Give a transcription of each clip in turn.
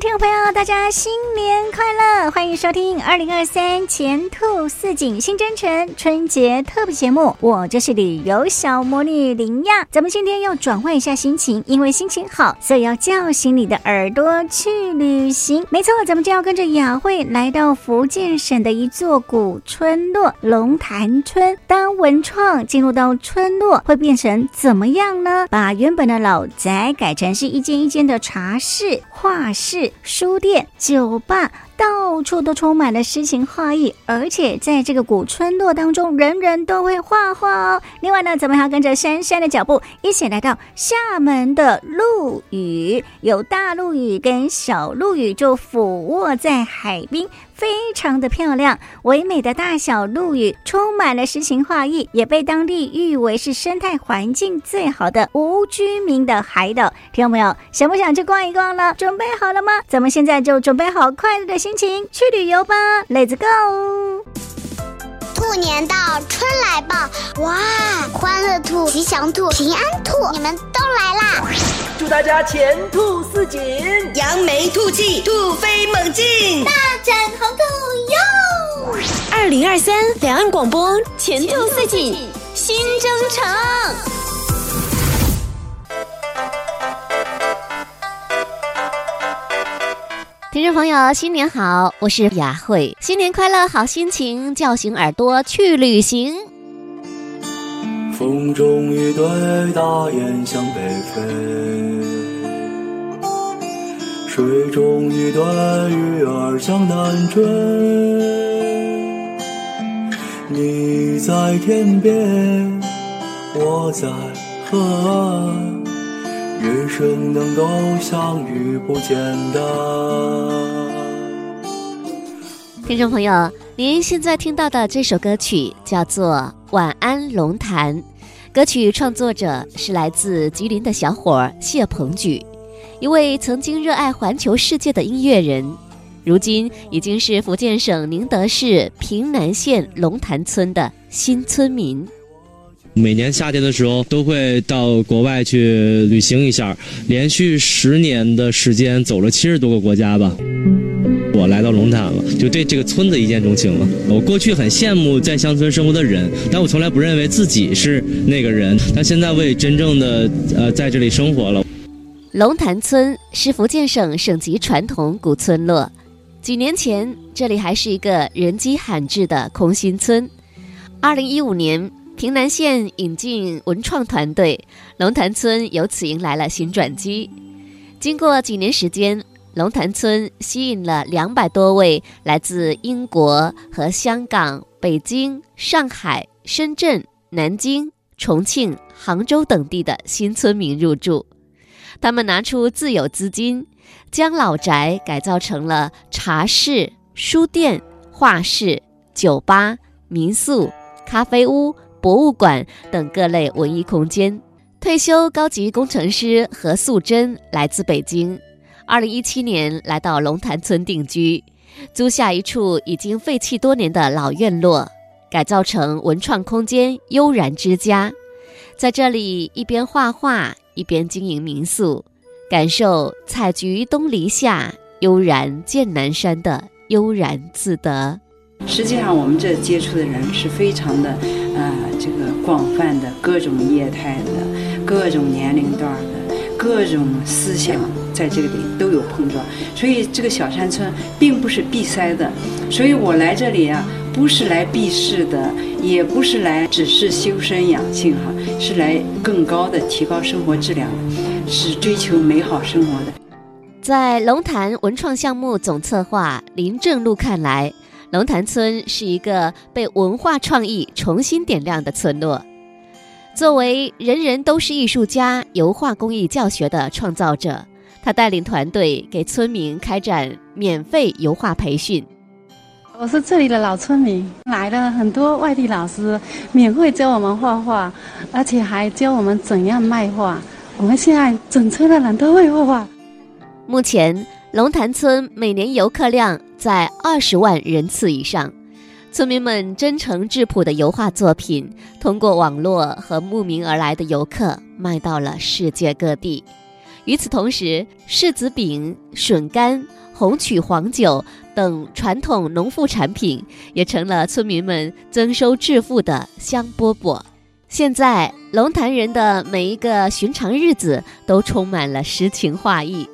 听众朋友，大家新年快乐！欢迎收听二零二三前兔似锦新征程春节特别节目，我就是旅游小魔女林亚。咱们今天要转换一下心情，因为心情好，所以要叫醒你的耳朵去旅行。没错，咱们就要跟着雅慧来到福建省的一座古村落龙潭村。当文创进入到村落，会变成怎么样呢？把原本的老宅改成是一间一间的茶室、画室。书店、酒吧，到处都充满了诗情画意，而且在这个古村落当中，人人都会画画哦。另外呢，咱们还要跟着珊珊的脚步，一起来到厦门的陆屿，有大陆屿跟小陆屿，就俯卧在海滨。非常的漂亮，唯美的大小陆屿充满了诗情画意，也被当地誉为是生态环境最好的无居民的海岛。听到没有？想不想去逛一逛呢？准备好了吗？咱们现在就准备好快乐的心情去旅游吧！Let's go！兔年到，春来报，哇！欢乐兔、吉祥兔、平安兔，你们都来啦！祝大家前兔似锦，扬眉吐气，兔飞猛进，大展宏图哟！二零二三两岸广播前兔似锦新征程。听众朋友，新年好，我是雅慧，新年快乐，好心情，叫醒耳朵去旅行。风中一对大雁向北飞，水中一对鱼儿向南追。你在天边，我在河岸。人生能够相遇不简单。听众朋友，您现在听到的这首歌曲叫做《晚安龙潭》，歌曲创作者是来自吉林的小伙谢鹏举，一位曾经热爱环球世界的音乐人，如今已经是福建省宁德市平南县龙潭村的新村民。每年夏天的时候，都会到国外去旅行一下，连续十年的时间走了七十多个国家吧。我来到龙潭了，就对这个村子一见钟情了。我过去很羡慕在乡村生活的人，但我从来不认为自己是那个人。但现在我也真正的呃在这里生活了。龙潭村是福建省省级传统古村落，几年前这里还是一个人迹罕至的空心村。二零一五年。平南县引进文创团队，龙潭村由此迎来了新转机。经过几年时间，龙潭村吸引了两百多位来自英国和香港、北京、上海、深圳、南京、重庆、杭州等地的新村民入住。他们拿出自有资金，将老宅改造成了茶室、书店、画室、酒吧、民宿、咖啡屋。博物馆等各类文艺空间。退休高级工程师何素贞来自北京，二零一七年来到龙潭村定居，租下一处已经废弃多年的老院落，改造成文创空间悠然之家。在这里一边画画，一边经营民宿，感受采菊东篱下，悠然见南山的悠然自得。实际上，我们这接触的人是非常的，呃，这个广泛的，各种业态的，各种年龄段的，各种思想在这里都有碰撞。所以这个小山村并不是闭塞的。所以我来这里啊，不是来避世的，也不是来只是修身养性哈，是来更高的提高生活质量的，是追求美好生活的。在龙潭文创项目总策划林正路看来。龙潭村是一个被文化创意重新点亮的村落。作为人人都是艺术家油画工艺教学的创造者，他带领团队给村民开展免费油画培训。我是这里的老村民，来了很多外地老师，免费教我们画画，而且还教我们怎样卖画。我们现在整村的人都会画画。目前，龙潭村每年游客量在二十万人次以上。村民们真诚质朴的油画作品，通过网络和慕名而来的游客卖到了世界各地。与此同时，柿子饼、笋干、红曲黄酒等传统农副产品也成了村民们增收致富的香饽饽。现在，龙潭人的每一个寻常日子都充满了诗情画意。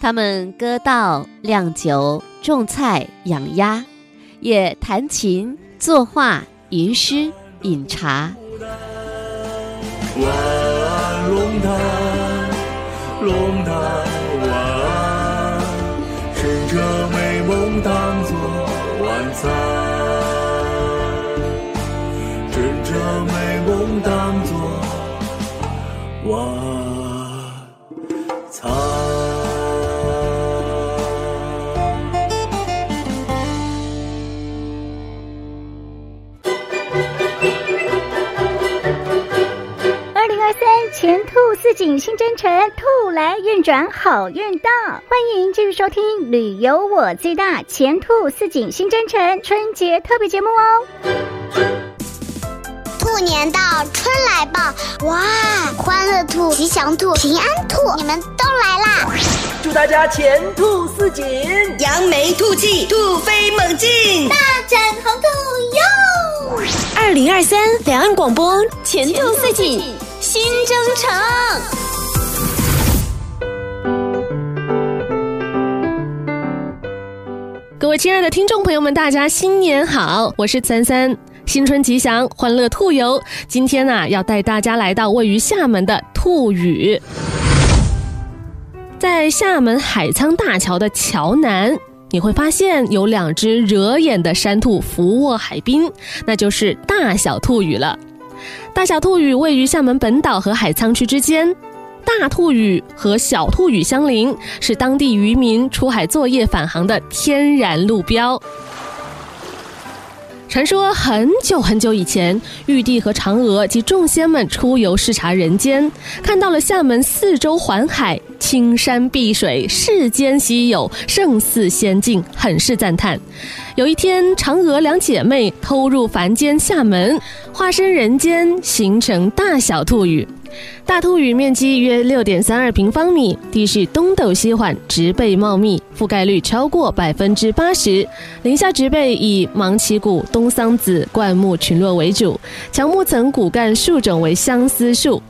他们割稻、酿酒、种菜、养鸭，也弹琴、作画、吟诗、饮茶。晚安，龙潭，龙潭，晚安。趁着美梦当作晚餐，趁着美梦当作晚征程，兔来运转好运到。欢迎继续收听《旅游我最大》前兔似锦新征程春节特别节目哦。兔年到，春来报，哇！欢乐兔、吉祥兔、平安兔，你们都来啦！祝大家前兔似锦，扬眉吐气，兔飞猛进，大展宏图哟！二零二三两岸广播前兔似锦。新征程，各位亲爱的听众朋友们，大家新年好！我是三三，新春吉祥，欢乐兔游。今天呢、啊，要带大家来到位于厦门的兔屿，在厦门海沧大桥的桥南，你会发现有两只惹眼的山兔俯卧海滨，那就是大小兔屿了。大小兔屿位于厦门本岛和海沧区之间，大兔屿和小兔屿相邻，是当地渔民出海作业返航的天然路标。传说很久很久以前，玉帝和嫦娥及众仙们出游视察人间，看到了厦门四周环海，青山碧水，世间稀有，胜似仙境，很是赞叹。有一天，嫦娥两姐妹偷入凡间厦门，化身人间，形成大小兔屿。大兔屿面积约六点三二平方米，地势东陡西缓，植被茂密，覆盖率超过百分之八十。林下植被以芒萁谷、冬桑子、灌木群落为主，乔木层骨干树种为相思树、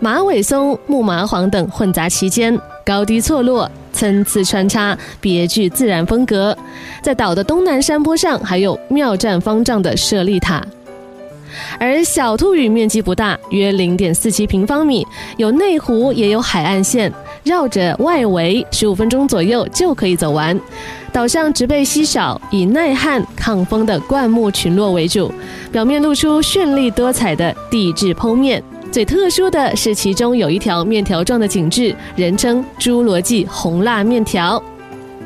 马尾松、木麻黄等混杂其间，高低错落。参差穿插，别具自然风格。在岛的东南山坡上，还有妙绽方丈的舍利塔。而小兔屿面积不大，约零点四七平方米，有内湖，也有海岸线，绕着外围十五分钟左右就可以走完。岛上植被稀少，以耐旱抗风的灌木群落为主，表面露出绚丽多彩的地质剖面。最特殊的是，其中有一条面条状的景致，人称“侏罗纪红辣面条”。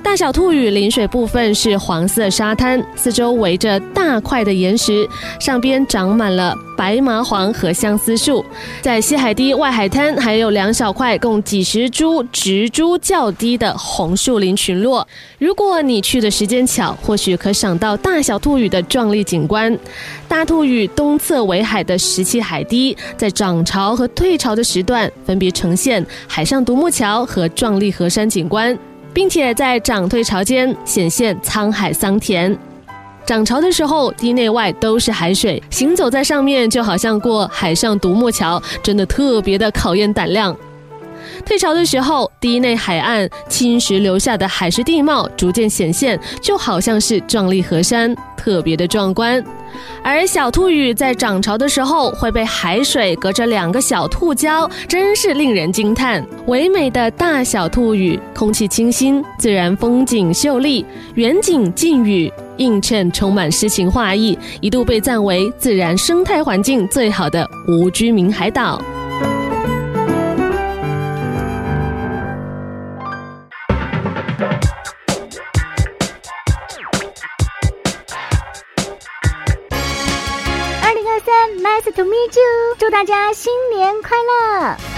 大小兔屿临水部分是黄色沙滩，四周围着大块的岩石，上边长满了白麻黄和相思树。在西海堤外海滩还有两小块共几十株植株较低的红树林群落。如果你去的时间巧，或许可赏到大小兔屿的壮丽景观。大兔屿东侧围海的石砌海堤，在涨潮和退潮的时段，分别呈现海上独木桥和壮丽河山景观。并且在涨退潮间显现沧海桑田。涨潮的时候，堤内外都是海水，行走在上面就好像过海上独木桥，真的特别的考验胆量。退潮的时候，堤内海岸侵蚀留下的海蚀地貌逐渐显现，就好像是壮丽河山，特别的壮观。而小兔屿在涨潮的时候会被海水隔着两个小兔礁，真是令人惊叹。唯美的大小兔屿，空气清新，自然风景秀丽，远景近屿，映衬充满诗情画意，一度被赞为自然生态环境最好的无居民海岛。To meet you！祝大家新年快乐！